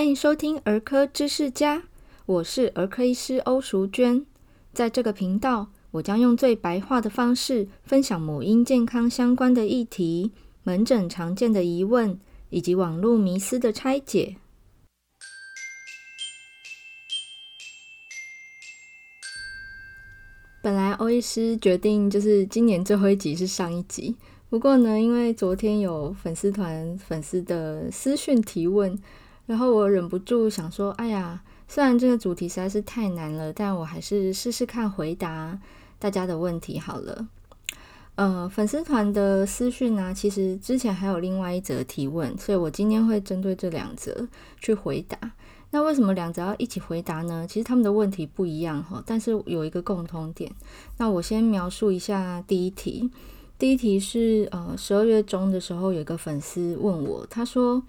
欢迎收听儿科知识家，我是儿科医师欧淑娟。在这个频道，我将用最白话的方式分享母婴健康相关的议题、门诊常见的疑问以及网络迷思的拆解。本来欧医师决定就是今年最后一集是上一集，不过呢，因为昨天有粉丝团粉丝的私讯提问。然后我忍不住想说：“哎呀，虽然这个主题实在是太难了，但我还是试试看回答大家的问题好了。”呃，粉丝团的私讯呢，其实之前还有另外一则提问，所以我今天会针对这两则去回答。那为什么两则要一起回答呢？其实他们的问题不一样哈，但是有一个共通点。那我先描述一下第一题。第一题是呃，十二月中的时候，有一个粉丝问我，他说。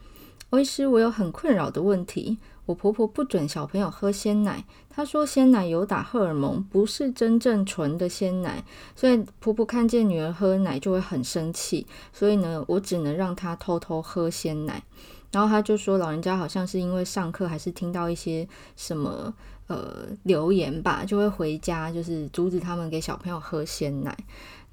欧医师，我有很困扰的问题。我婆婆不准小朋友喝鲜奶，她说鲜奶有打荷尔蒙，不是真正纯的鲜奶，所以婆婆看见女儿喝奶就会很生气。所以呢，我只能让她偷偷喝鲜奶。然后她就说，老人家好像是因为上课还是听到一些什么呃留言吧，就会回家就是阻止他们给小朋友喝鲜奶。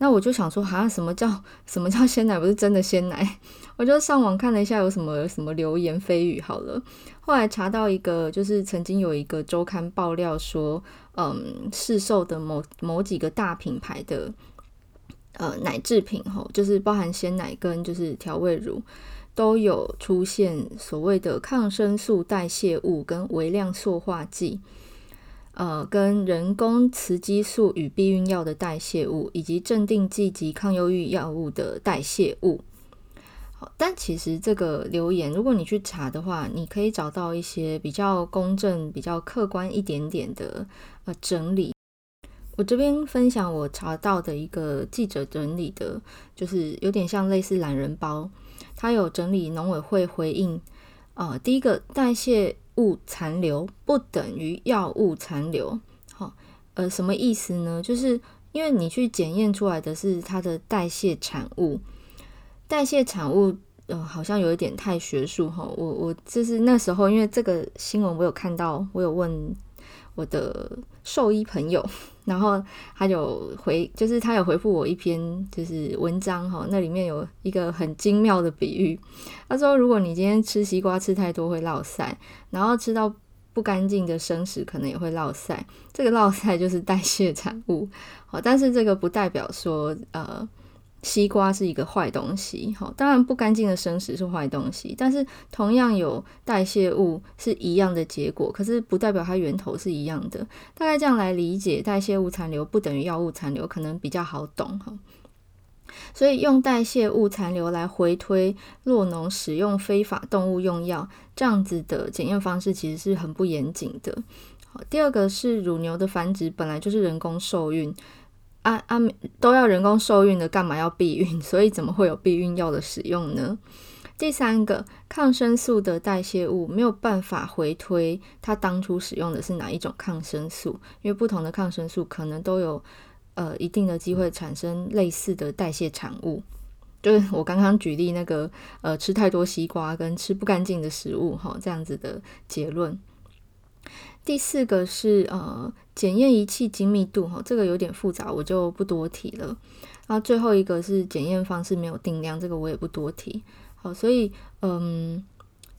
那我就想说，好像什么叫什么叫鲜奶？不是真的鲜奶。我就上网看了一下，有什么什么流言蜚语。好了，后来查到一个，就是曾经有一个周刊爆料说，嗯，市售的某某几个大品牌的呃奶制品，吼，就是包含鲜奶跟就是调味乳，都有出现所谓的抗生素代谢物跟微量塑化剂。呃，跟人工雌激素与避孕药的代谢物，以及镇定剂及抗忧郁药物的代谢物。好，但其实这个留言，如果你去查的话，你可以找到一些比较公正、比较客观一点点的呃整理。我这边分享我查到的一个记者整理的，就是有点像类似懒人包，他有整理农委会回应。呃，第一个代谢。物残留不等于药物残留，好，呃，什么意思呢？就是因为你去检验出来的是它的代谢产物，代谢产物，呃，好像有一点太学术哈。我我就是那时候，因为这个新闻我有看到，我有问我的兽医朋友。然后他有回，就是他有回复我一篇就是文章哈，那里面有一个很精妙的比喻。他说，如果你今天吃西瓜吃太多会落腮，然后吃到不干净的生食可能也会落腮，这个落腮就是代谢产物。好，但是这个不代表说呃。西瓜是一个坏东西，好，当然不干净的生食是坏东西，但是同样有代谢物是一样的结果，可是不代表它源头是一样的。大概这样来理解，代谢物残留不等于药物残留，可能比较好懂哈。所以用代谢物残留来回推酪农使用非法动物用药这样子的检验方式，其实是很不严谨的。好，第二个是乳牛的繁殖本来就是人工受孕。啊啊，都要人工受孕的，干嘛要避孕？所以怎么会有避孕药的使用呢？第三个，抗生素的代谢物没有办法回推它当初使用的是哪一种抗生素，因为不同的抗生素可能都有呃一定的机会产生类似的代谢产物。就是我刚刚举例那个呃吃太多西瓜跟吃不干净的食物哈，这样子的结论。第四个是呃检验仪器精密度哈，这个有点复杂，我就不多提了。然后最后一个是检验方式没有定量，这个我也不多提。好，所以嗯，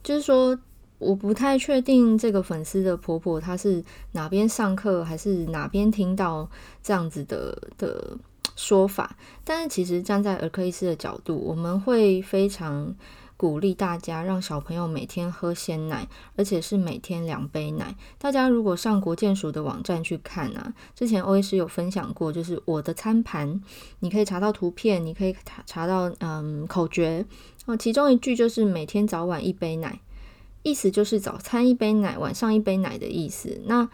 就是说我不太确定这个粉丝的婆婆她是哪边上课还是哪边听到这样子的的说法，但是其实站在儿科医师的角度，我们会非常。鼓励大家让小朋友每天喝鲜奶，而且是每天两杯奶。大家如果上国健署的网站去看啊，之前欧医师有分享过，就是我的餐盘，你可以查到图片，你可以查查到嗯口诀哦，其中一句就是每天早晚一杯奶，意思就是早餐一杯奶，晚上一杯奶的意思。那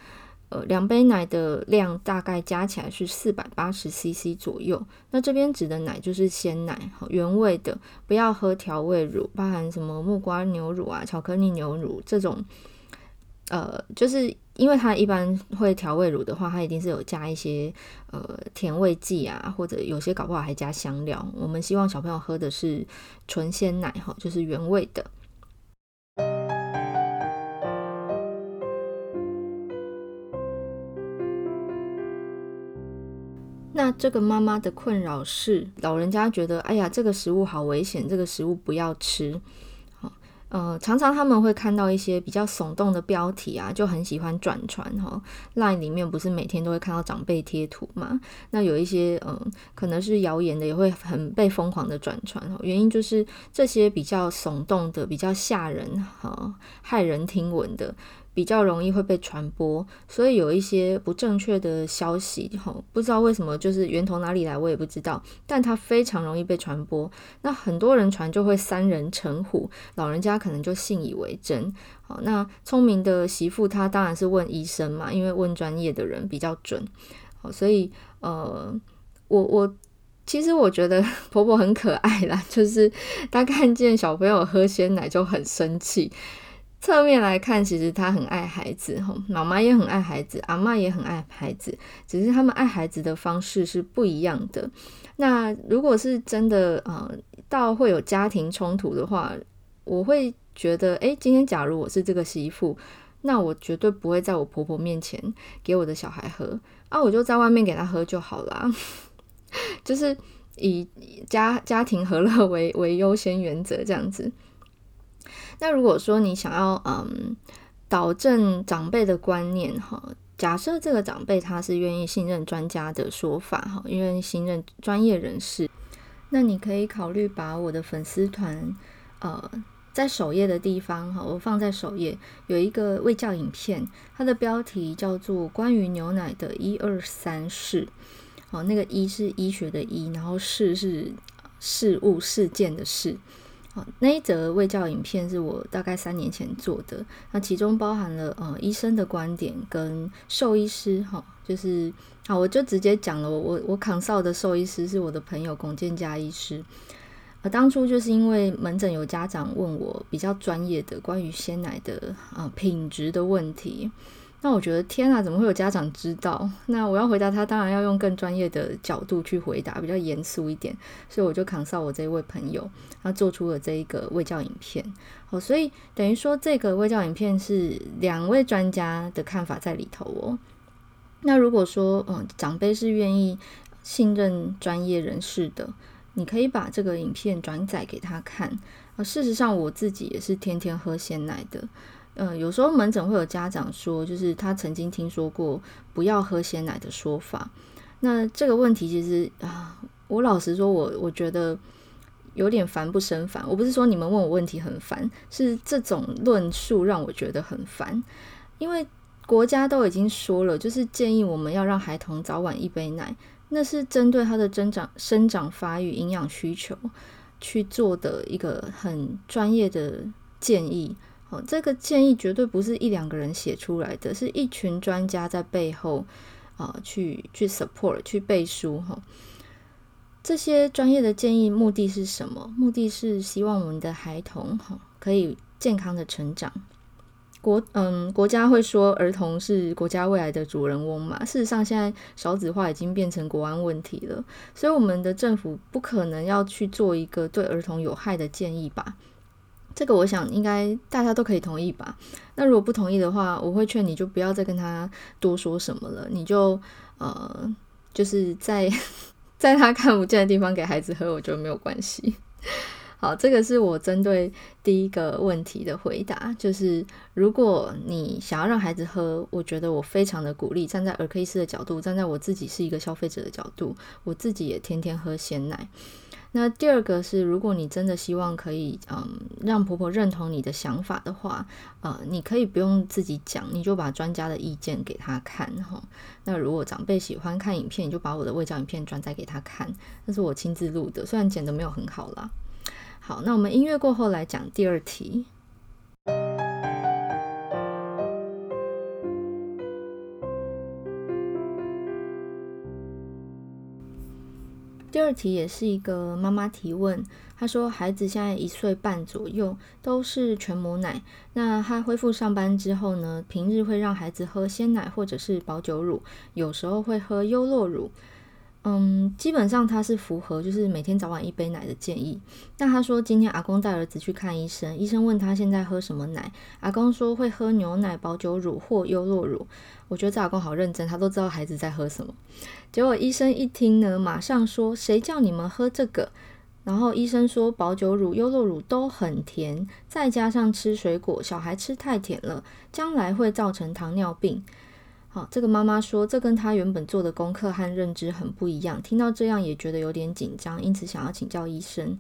呃，两杯奶的量大概加起来是四百八十 CC 左右。那这边指的奶就是鲜奶，原味的，不要喝调味乳，包含什么木瓜牛乳啊、巧克力牛乳这种。呃，就是因为它一般会调味乳的话，它一定是有加一些呃甜味剂啊，或者有些搞不好还加香料。我们希望小朋友喝的是纯鲜奶哈，就是原味的。那这个妈妈的困扰是，老人家觉得，哎呀，这个食物好危险，这个食物不要吃。好呃，常常他们会看到一些比较耸动的标题啊，就很喜欢转传哈。Line 里面不是每天都会看到长辈贴图嘛？那有一些嗯、可能是谣言的，也会很被疯狂的转传。哈原因就是这些比较耸动的、比较吓人哈、骇人听闻的。比较容易会被传播，所以有一些不正确的消息，哈，不知道为什么，就是源头哪里来，我也不知道，但它非常容易被传播。那很多人传就会三人成虎，老人家可能就信以为真。好，那聪明的媳妇她当然是问医生嘛，因为问专业的人比较准。好，所以呃，我我其实我觉得 婆婆很可爱啦，就是她看见小朋友喝鲜奶就很生气。侧面来看，其实他很爱孩子，吼，妈妈也很爱孩子，阿嬷也很爱孩子，只是他们爱孩子的方式是不一样的。那如果是真的，呃，到会有家庭冲突的话，我会觉得，诶，今天假如我是这个媳妇，那我绝对不会在我婆婆面前给我的小孩喝，啊，我就在外面给他喝就好啦，就是以家家庭和乐为为优先原则这样子。那如果说你想要嗯导正长辈的观念哈，假设这个长辈他是愿意信任专家的说法哈，愿意信任专业人士，那你可以考虑把我的粉丝团呃在首页的地方哈，我放在首页有一个卫教影片，它的标题叫做《关于牛奶的一二三事》，哦，那个医是医学的医，然后事是事物事件的事。那一则卫教影片是我大概三年前做的，那其中包含了呃医生的观点跟兽医师哈，就是好，我就直接讲了，我我 consult 的兽医师是我的朋友龚建嘉医师，呃，当初就是因为门诊有家长问我比较专业的关于鲜奶的啊、品质的问题。那我觉得天啊，怎么会有家长知道？那我要回答他，当然要用更专业的角度去回答，比较严肃一点。所以我就 consult 我这一位朋友，他做出了这一个卫教影片。好，所以等于说这个卫教影片是两位专家的看法在里头哦。那如果说嗯，长辈是愿意信任专业人士的，你可以把这个影片转载给他看。啊，事实上我自己也是天天喝鲜奶的。嗯，有时候门诊会有家长说，就是他曾经听说过不要喝鲜奶的说法。那这个问题其实啊，我老实说我，我我觉得有点烦不胜烦。我不是说你们问我问题很烦，是这种论述让我觉得很烦。因为国家都已经说了，就是建议我们要让孩童早晚一杯奶，那是针对他的增长、生长发育、营养需求去做的一个很专业的建议。哦，这个建议绝对不是一两个人写出来的，是一群专家在背后啊、去去 support 去背书哈。这些专业的建议目的是什么？目的是希望我们的孩童哈可以健康的成长。国嗯，国家会说儿童是国家未来的主人翁嘛？事实上，现在少子化已经变成国安问题了，所以我们的政府不可能要去做一个对儿童有害的建议吧？这个我想应该大家都可以同意吧？那如果不同意的话，我会劝你就不要再跟他多说什么了，你就呃，就是在 在他看不见的地方给孩子喝，我觉得没有关系。好，这个是我针对第一个问题的回答，就是如果你想要让孩子喝，我觉得我非常的鼓励。站在儿科医师的角度，站在我自己是一个消费者的角度，我自己也天天喝鲜奶。那第二个是，如果你真的希望可以，嗯，让婆婆认同你的想法的话，呃，你可以不用自己讲，你就把专家的意见给他看哈。那如果长辈喜欢看影片，你就把我的卫教影片转载给他看，那是我亲自录的，虽然剪得没有很好啦。好，那我们音乐过后来讲第二题。第二题也是一个妈妈提问，她说孩子现在一岁半左右，都是全母奶。那她恢复上班之后呢，平日会让孩子喝鲜奶或者是保酒乳，有时候会喝优酪乳。嗯，基本上他是符合就是每天早晚一杯奶的建议。那他说今天阿公带儿子去看医生，医生问他现在喝什么奶，阿公说会喝牛奶、保酒乳或优酪乳。我觉得这阿公好认真，他都知道孩子在喝什么。结果医生一听呢，马上说谁叫你们喝这个？然后医生说保酒乳、优酪乳都很甜，再加上吃水果，小孩吃太甜了，将来会造成糖尿病。好，这个妈妈说，这跟她原本做的功课和认知很不一样。听到这样也觉得有点紧张，因此想要请教医生。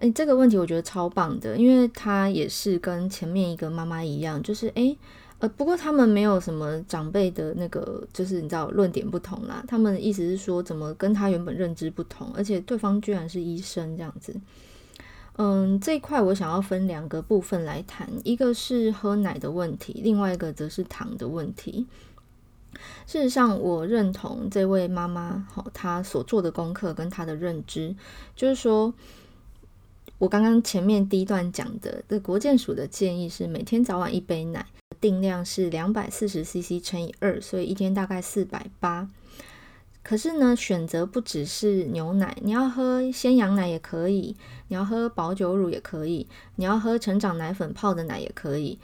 诶，这个问题我觉得超棒的，因为她也是跟前面一个妈妈一样，就是诶，呃，不过他们没有什么长辈的那个，就是你知道论点不同啦。他们意思是说，怎么跟她原本认知不同，而且对方居然是医生这样子。嗯，这一块我想要分两个部分来谈，一个是喝奶的问题，另外一个则是糖的问题。事实上，我认同这位妈妈好，她所做的功课跟她的认知，就是说，我刚刚前面第一段讲的，这国健署的建议是每天早晚一杯奶，定量是两百四十 CC 乘以二，所以一天大概四百八。可是呢，选择不只是牛奶，你要喝鲜羊奶也可以，你要喝保酒乳也可以，你要喝成长奶粉泡的奶也可以。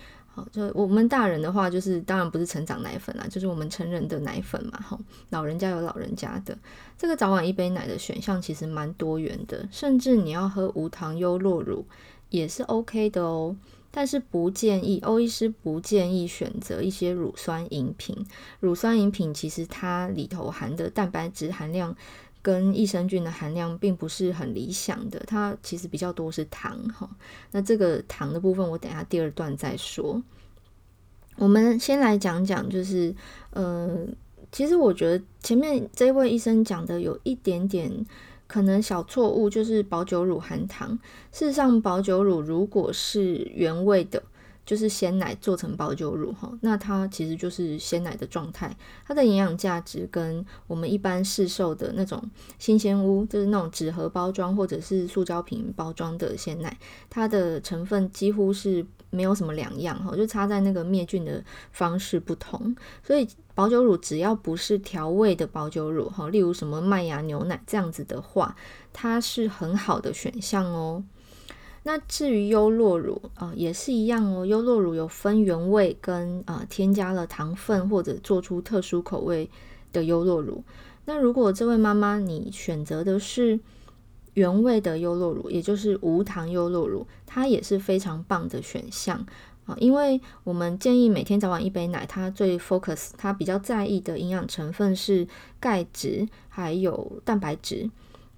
就我们大人的话，就是当然不是成长奶粉啦，就是我们成人的奶粉嘛。哈，老人家有老人家的，这个早晚一杯奶的选项其实蛮多元的，甚至你要喝无糖优酪乳也是 OK 的哦。但是不建议，欧医师不建议选择一些乳酸饮品。乳酸饮品其实它里头含的蛋白质含量，跟益生菌的含量并不是很理想的，它其实比较多是糖哈。那这个糖的部分，我等下第二段再说。我们先来讲讲，就是呃，其实我觉得前面这位医生讲的有一点点可能小错误，就是保久乳含糖。事实上，保久乳如果是原味的。就是鲜奶做成保酒乳哈，那它其实就是鲜奶的状态，它的营养价值跟我们一般市售的那种新鲜屋，就是那种纸盒包装或者是塑胶瓶包装的鲜奶，它的成分几乎是没有什么两样哈，就差在那个灭菌的方式不同。所以保酒乳只要不是调味的保酒乳哈，例如什么麦芽牛奶这样子的话，它是很好的选项哦。那至于优酪乳啊、也是一样哦。优酪乳有分原味跟啊、添加了糖分或者做出特殊口味的优酪乳。那如果这位妈妈你选择的是原味的优酪乳，也就是无糖优酪乳，它也是非常棒的选项啊、因为我们建议每天早晚一杯奶，它最 focus，它比较在意的营养成分是钙质还有蛋白质。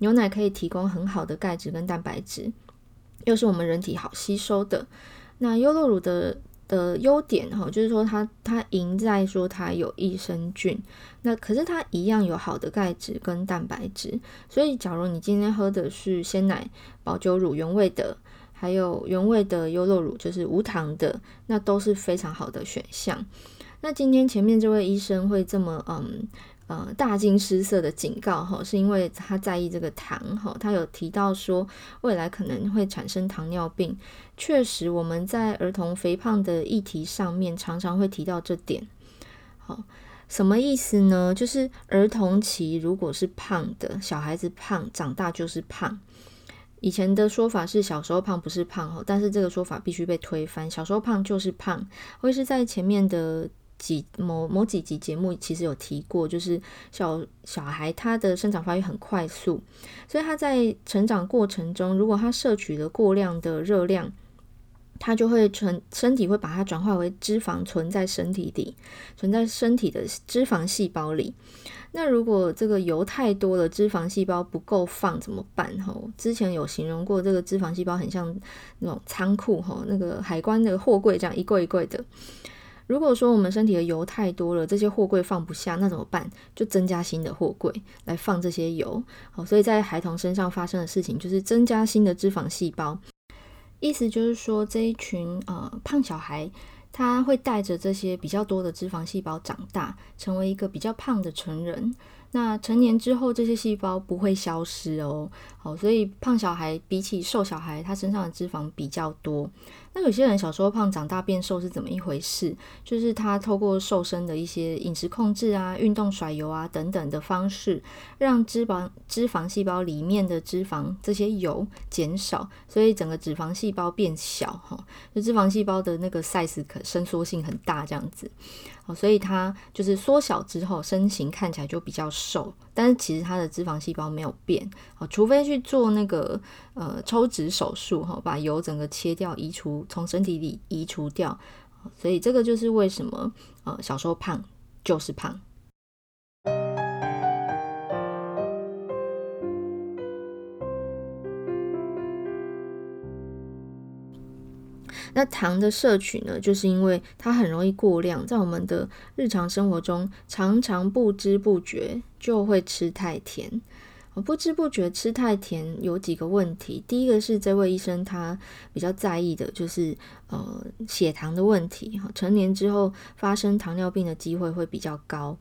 牛奶可以提供很好的钙质跟蛋白质。又是我们人体好吸收的。那优酪乳的的优点哈，就是说它它赢在说它有益生菌，那可是它一样有好的钙质跟蛋白质。所以，假如你今天喝的是鲜奶、保久乳原味的，还有原味的优酪乳，就是无糖的，那都是非常好的选项。那今天前面这位医生会这么嗯。呃，大惊失色的警告哈，是因为他在意这个糖哈，他有提到说未来可能会产生糖尿病。确实，我们在儿童肥胖的议题上面常常会提到这点。好，什么意思呢？就是儿童期如果是胖的，小孩子胖，长大就是胖。以前的说法是小时候胖不是胖哈，但是这个说法必须被推翻，小时候胖就是胖。会是在前面的。几某某几集节目其实有提过，就是小小孩他的生长发育很快速，所以他在成长过程中，如果他摄取了过量的热量，他就会存身体会把它转化为脂肪存在身体里，存在身体的脂肪细胞里。那如果这个油太多了，脂肪细胞不够放怎么办？哈，之前有形容过，这个脂肪细胞很像那种仓库哈，那个海关那个货柜这样一柜一柜的。如果说我们身体的油太多了，这些货柜放不下，那怎么办？就增加新的货柜来放这些油。好，所以在孩童身上发生的事情就是增加新的脂肪细胞。意思就是说，这一群呃胖小孩，他会带着这些比较多的脂肪细胞长大，成为一个比较胖的成人。那成年之后，这些细胞不会消失哦。好，所以胖小孩比起瘦小孩，他身上的脂肪比较多。那有些人小时候胖，长大变瘦是怎么一回事？就是他透过瘦身的一些饮食控制啊、运动、甩油啊等等的方式，让脂肪脂肪细胞里面的脂肪这些油减少，所以整个脂肪细胞变小哈。就脂肪细胞的那个 size 可伸缩性很大，这样子。哦所以它就是缩小之后，身形看起来就比较瘦，但是其实它的脂肪细胞没有变哦，除非去做那个呃抽脂手术哈，把油整个切掉、移除，从身体里移除掉。所以这个就是为什么呃小时候胖就是胖。那糖的摄取呢，就是因为它很容易过量，在我们的日常生活中，常常不知不觉就会吃太甜。不知不觉吃太甜有几个问题，第一个是这位医生他比较在意的就是呃血糖的问题，成年之后发生糖尿病的机会会比较高，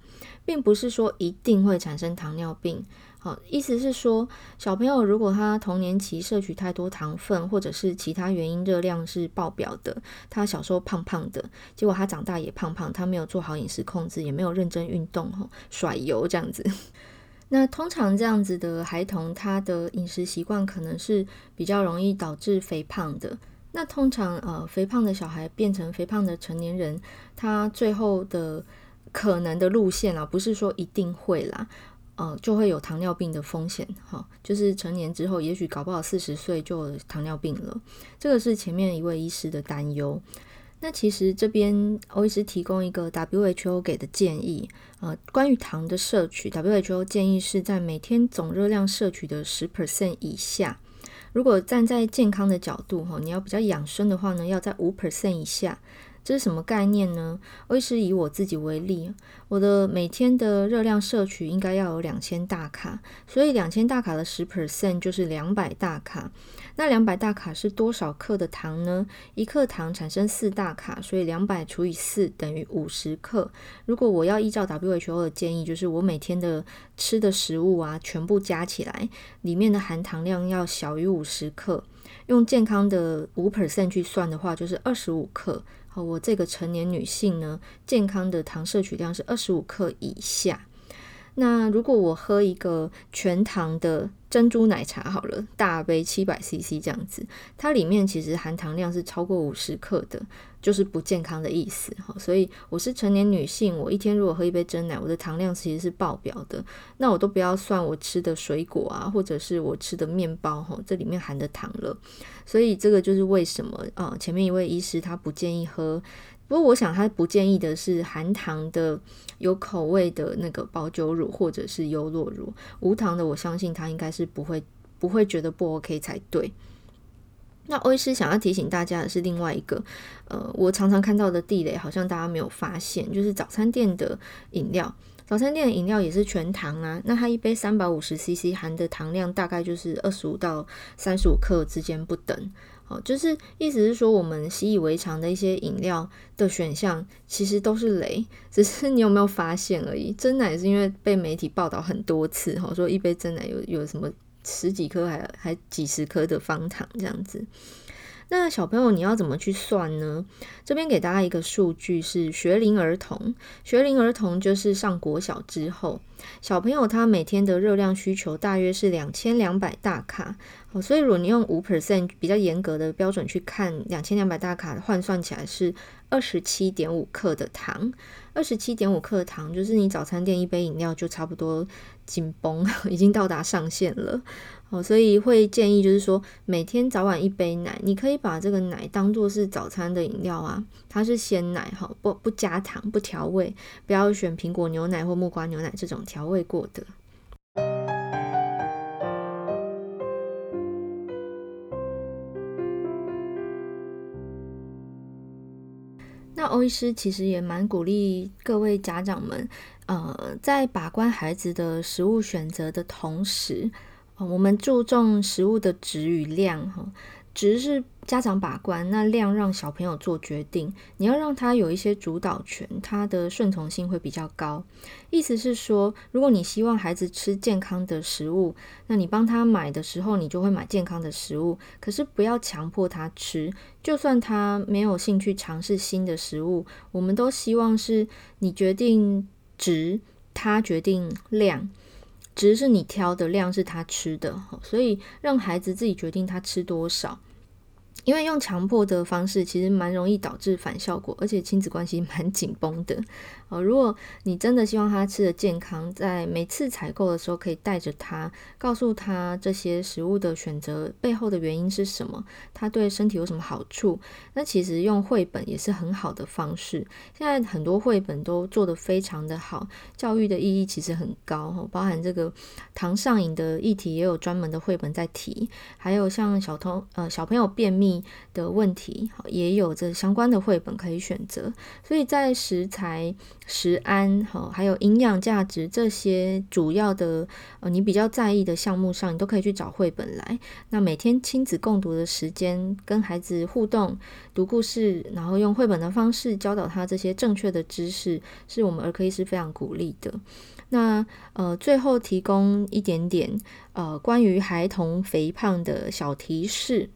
并不是说一定会产生糖尿病。好，意思是说，小朋友如果他童年期摄取太多糖分，或者是其他原因热量是爆表的，他小时候胖胖的，结果他长大也胖胖，他没有做好饮食控制，也没有认真运动，吼，甩油这样子。那通常这样子的孩童，他的饮食习惯可能是比较容易导致肥胖的。那通常呃，肥胖的小孩变成肥胖的成年人，他最后的可能的路线啊，不是说一定会啦。呃，就会有糖尿病的风险，哈，就是成年之后，也许搞不好四十岁就有糖尿病了。这个是前面一位医师的担忧。那其实这边欧医师提供一个 WHO 给的建议，呃，关于糖的摄取，WHO 建议是在每天总热量摄取的十 percent 以下。如果站在健康的角度，哈，你要比较养生的话呢，要在五 percent 以下。这是什么概念呢？我是以我自己为例，我的每天的热量摄取应该要有两千大卡，所以两千大卡的十 percent 就是两百大卡。那两百大卡是多少克的糖呢？一克糖产生四大卡，所以两百除以四等于五十克。如果我要依照 WHO 的建议，就是我每天的吃的食物啊，全部加起来，里面的含糖量要小于五十克。用健康的五 percent 去算的话，就是二十五克。我这个成年女性呢，健康的糖摄取量是二十五克以下。那如果我喝一个全糖的珍珠奶茶，好了，大杯七百 CC 这样子，它里面其实含糖量是超过五十克的，就是不健康的意思哈。所以我是成年女性，我一天如果喝一杯珍奶，我的糖量其实是爆表的。那我都不要算我吃的水果啊，或者是我吃的面包，哈，这里面含的糖了。所以这个就是为什么啊，前面一位医师他不建议喝。不过，我想他不建议的是含糖的、有口味的那个保酒乳或者是优酪乳。无糖的，我相信他应该是不会不会觉得不 OK 才对。那欧医师想要提醒大家的是另外一个，呃，我常常看到的地雷，好像大家没有发现，就是早餐店的饮料。早餐店的饮料也是全糖啊，那它一杯三百五十 CC 含的糖量大概就是二十五到三十五克之间不等。哦，就是意思是说，我们习以为常的一些饮料的选项，其实都是雷，只是你有没有发现而已。真奶是因为被媒体报道很多次，哈，说一杯真奶有有什么十几颗还还几十颗的方糖这样子。那小朋友你要怎么去算呢？这边给大家一个数据是学龄儿童，学龄儿童就是上国小之后，小朋友他每天的热量需求大约是两千两百大卡。哦，所以如果你用五 percent 比较严格的标准去看，两千两百大卡换算起来是二十七点五克的糖，二十七点五克糖就是你早餐店一杯饮料就差不多紧绷，已经到达上限了。哦，所以会建议就是说，每天早晚一杯奶，你可以把这个奶当做是早餐的饮料啊，它是鲜奶哈，不不加糖，不调味，不要选苹果牛奶或木瓜牛奶这种调味过的。欧医师其实也蛮鼓励各位家长们，呃，在把关孩子的食物选择的同时，我们注重食物的质与量，哈，质是家长把关，那量让小朋友做决定。你要让他有一些主导权，他的顺从性会比较高。意思是说，如果你希望孩子吃健康的食物，那你帮他买的时候，你就会买健康的食物。可是不要强迫他吃，就算他没有兴趣尝试新的食物，我们都希望是你决定值，他决定量。值是你挑的，量是他吃的，所以让孩子自己决定他吃多少。因为用强迫的方式，其实蛮容易导致反效果，而且亲子关系蛮紧绷的。哦，如果你真的希望他吃得健康，在每次采购的时候，可以带着他，告诉他这些食物的选择背后的原因是什么，他对身体有什么好处。那其实用绘本也是很好的方式。现在很多绘本都做得非常的好，教育的意义其实很高，包含这个糖上瘾的议题，也有专门的绘本在提，还有像小童呃小朋友便秘。的问题，也有这相关的绘本可以选择，所以在食材、食安，哈，还有营养价值这些主要的呃你比较在意的项目上，你都可以去找绘本来。那每天亲子共读的时间，跟孩子互动、读故事，然后用绘本的方式教导他这些正确的知识，是我们儿科医师非常鼓励的。那呃，最后提供一点点呃关于孩童肥胖的小提示。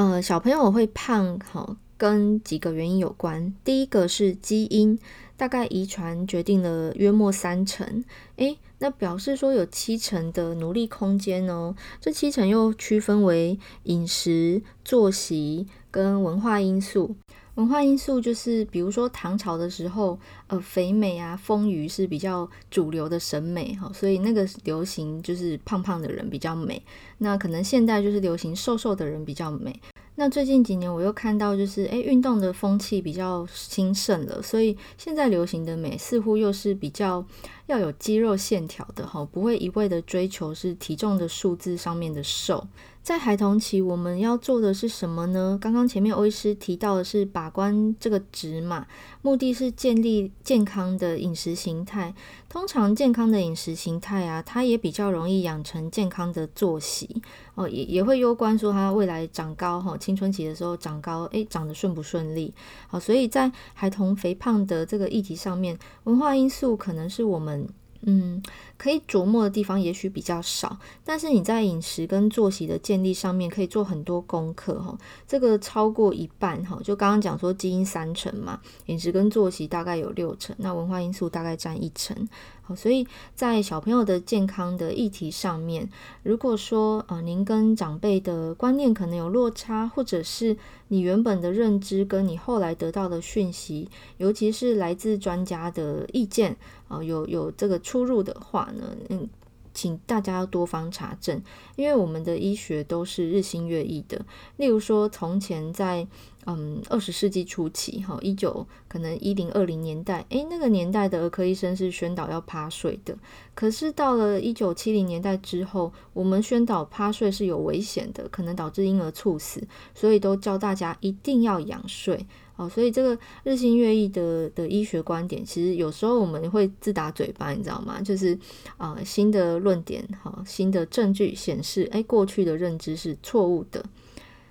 呃，小朋友会胖，哈，跟几个原因有关。第一个是基因，大概遗传决定了约莫三成，诶，那表示说有七成的努力空间哦。这七成又区分为饮食、作息跟文化因素。文化因素就是，比如说唐朝的时候，呃，肥美啊、丰腴是比较主流的审美哈，所以那个流行就是胖胖的人比较美。那可能现代就是流行瘦瘦的人比较美。那最近几年我又看到，就是诶，运动的风气比较兴盛了，所以现在流行的美似乎又是比较要有肌肉线条的哈，不会一味的追求是体重的数字上面的瘦。在孩童期，我们要做的是什么呢？刚刚前面欧医师提到的是把关这个值嘛，目的是建立健康的饮食形态。通常健康的饮食形态啊，它也比较容易养成健康的作息哦，也也会攸关说他未来长高哈，青春期的时候长高，诶，长得顺不顺利？好，所以在孩童肥胖的这个议题上面，文化因素可能是我们。嗯，可以琢磨的地方也许比较少，但是你在饮食跟作息的建立上面可以做很多功课哈。这个超过一半哈，就刚刚讲说基因三成嘛，饮食跟作息大概有六成，那文化因素大概占一成。好所以在小朋友的健康的议题上面，如果说呃您跟长辈的观念可能有落差，或者是你原本的认知跟你后来得到的讯息，尤其是来自专家的意见啊、有有这个出入的话呢，嗯。请大家要多方查证，因为我们的医学都是日新月异的。例如说，从前在嗯二十世纪初期，哈一九可能一零二零年代，诶，那个年代的儿科医生是宣导要趴睡的。可是到了一九七零年代之后，我们宣导趴睡是有危险的，可能导致婴儿猝死，所以都教大家一定要仰睡。哦，所以这个日新月异的的医学观点，其实有时候我们会自打嘴巴，你知道吗？就是啊、新的论点，好，新的证据显示，是哎，过去的认知是错误的。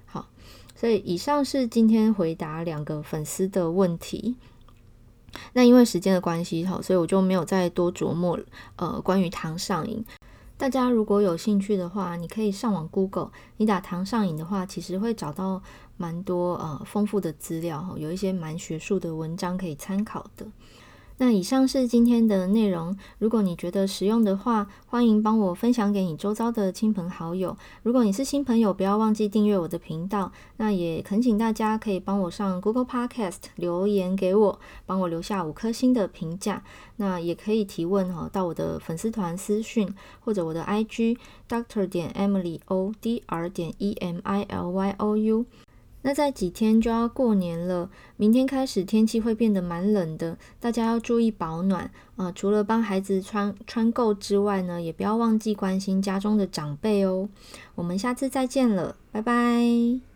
好，所以以上是今天回答两个粉丝的问题。那因为时间的关系，好，所以我就没有再多琢磨呃关于糖上瘾。大家如果有兴趣的话，你可以上网 Google，你打糖上瘾的话，其实会找到。蛮多呃丰富的资料，有一些蛮学术的文章可以参考的。那以上是今天的内容，如果你觉得实用的话，欢迎帮我分享给你周遭的亲朋好友。如果你是新朋友，不要忘记订阅我的频道。那也恳请大家可以帮我上 Google Podcast 留言给我，帮我留下五颗星的评价。那也可以提问哈，到我的粉丝团私讯或者我的 IG Doctor 点 Emily O D R 点 E M I L Y O U。那在几天就要过年了，明天开始天气会变得蛮冷的，大家要注意保暖啊、呃！除了帮孩子穿穿够之外呢，也不要忘记关心家中的长辈哦。我们下次再见了，拜拜。